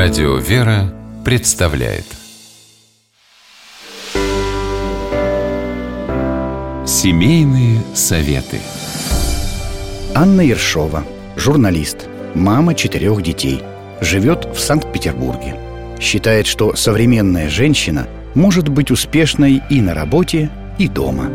Радио «Вера» представляет Семейные советы Анна Ершова, журналист, мама четырех детей, живет в Санкт-Петербурге. Считает, что современная женщина может быть успешной и на работе, и дома.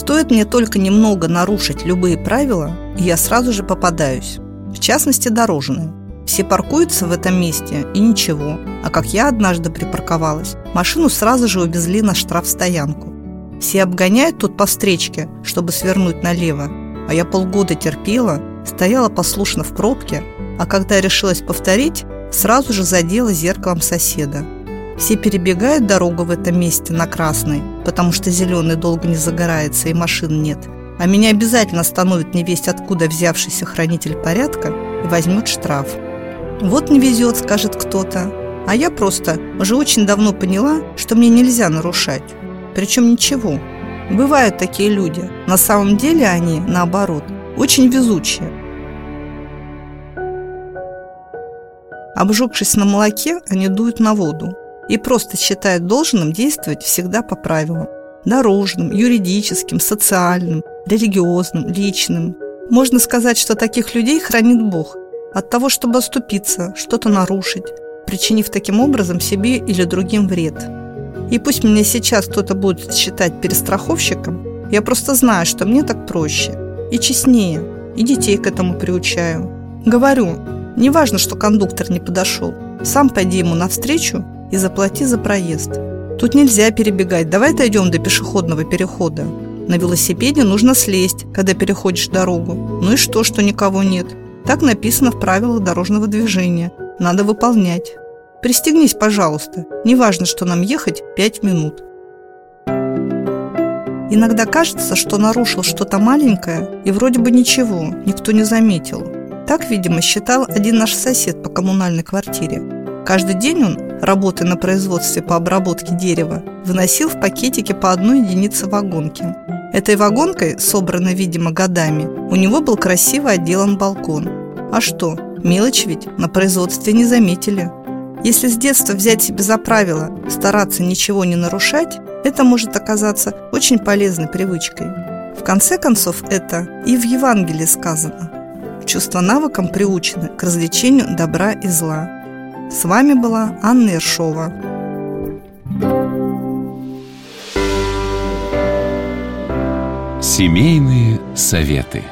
Стоит мне только немного нарушить любые правила, и я сразу же попадаюсь. В частности, дорожные. Все паркуются в этом месте, и ничего. А как я однажды припарковалась, машину сразу же увезли на штрафстоянку. Все обгоняют тут по встречке, чтобы свернуть налево. А я полгода терпела, стояла послушно в пробке, а когда решилась повторить, сразу же задела зеркалом соседа. Все перебегают дорогу в этом месте на красный, потому что зеленый долго не загорается и машин нет. А меня обязательно остановит невесть откуда взявшийся хранитель порядка и возьмет штраф. Вот не везет, скажет кто-то. А я просто уже очень давно поняла, что мне нельзя нарушать. Причем ничего. Бывают такие люди. На самом деле они, наоборот, очень везучие. Обжегшись на молоке, они дуют на воду и просто считают должным действовать всегда по правилам. Дорожным, юридическим, социальным, религиозным, личным. Можно сказать, что таких людей хранит Бог от того, чтобы оступиться, что-то нарушить, причинив таким образом себе или другим вред. И пусть меня сейчас кто-то будет считать перестраховщиком, я просто знаю, что мне так проще и честнее, и детей к этому приучаю. Говорю, не важно, что кондуктор не подошел, сам пойди ему навстречу и заплати за проезд. Тут нельзя перебегать, давай дойдем до пешеходного перехода. На велосипеде нужно слезть, когда переходишь дорогу. Ну и что, что никого нет? Так написано в правилах дорожного движения. Надо выполнять. Пристегнись, пожалуйста. Неважно, что нам ехать 5 минут. Иногда кажется, что нарушил что-то маленькое, и вроде бы ничего, никто не заметил. Так, видимо, считал один наш сосед по коммунальной квартире. Каждый день он, работая на производстве по обработке дерева, выносил в пакетике по одной единице вагонки. Этой вагонкой, собранной, видимо, годами, у него был красиво отделан балкон. А что, мелочь ведь на производстве не заметили. Если с детства взять себе за правило стараться ничего не нарушать, это может оказаться очень полезной привычкой. В конце концов, это и в Евангелии сказано. Чувства навыкам приучены к развлечению добра и зла. С вами была Анна Ершова. Семейные советы.